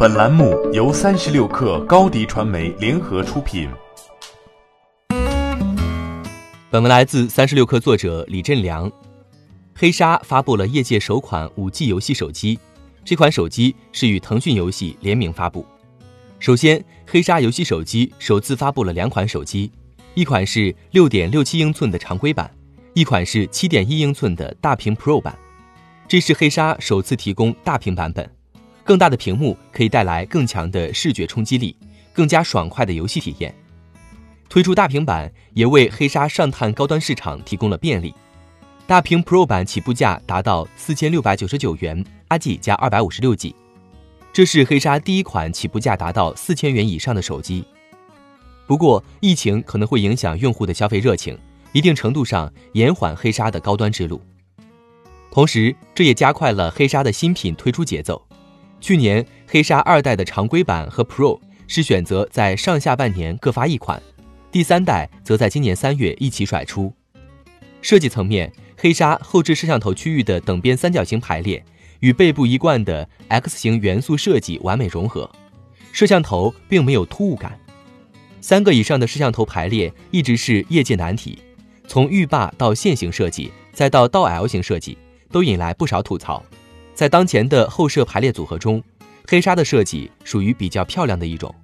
本栏目由三十六氪高低传媒联合出品。本文来自三十六氪作者李振良。黑鲨发布了业界首款五 G 游戏手机，这款手机是与腾讯游戏联名发布。首先，黑鲨游戏手机首次发布了两款手机，一款是六点六七英寸的常规版，一款是七点一英寸的大屏 Pro 版。这是黑鲨首次提供大屏版本，更大的屏幕可以带来更强的视觉冲击力，更加爽快的游戏体验。推出大屏版也为黑鲨上探高端市场提供了便利。大屏 Pro 版起步价达到四千六百九十九元，8G 加二百五十六 G，这是黑鲨第一款起步价达到四千元以上的手机。不过，疫情可能会影响用户的消费热情，一定程度上延缓黑鲨的高端之路。同时，这也加快了黑鲨的新品推出节奏。去年，黑鲨二代的常规版和 Pro 是选择在上下半年各发一款，第三代则在今年三月一起甩出。设计层面。黑鲨后置摄像头区域的等边三角形排列与背部一贯的 X 型元素设计完美融合，摄像头并没有突兀感。三个以上的摄像头排列一直是业界难题，从浴霸到线型设计，再到倒 L 型设计，都引来不少吐槽。在当前的后摄排列组合中，黑鲨的设计属于比较漂亮的一种。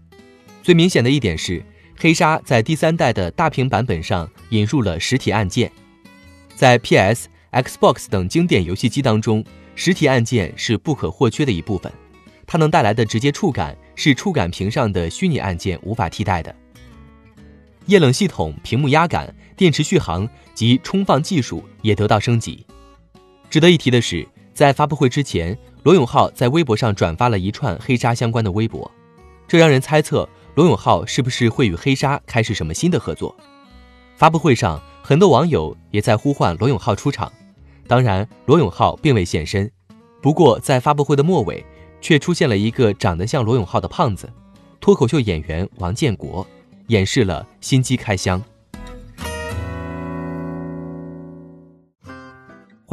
最明显的一点是，黑鲨在第三代的大屏版本上引入了实体按键。在 PS、Xbox 等经典游戏机当中，实体按键是不可或缺的一部分。它能带来的直接触感是触感屏上的虚拟按键无法替代的。液冷系统、屏幕压感、电池续航及充放技术也得到升级。值得一提的是，在发布会之前，罗永浩在微博上转发了一串黑鲨相关的微博，这让人猜测罗永浩是不是会与黑鲨开始什么新的合作。发布会上。很多网友也在呼唤罗永浩出场，当然罗永浩并未现身。不过在发布会的末尾，却出现了一个长得像罗永浩的胖子，脱口秀演员王建国，演示了新机开箱。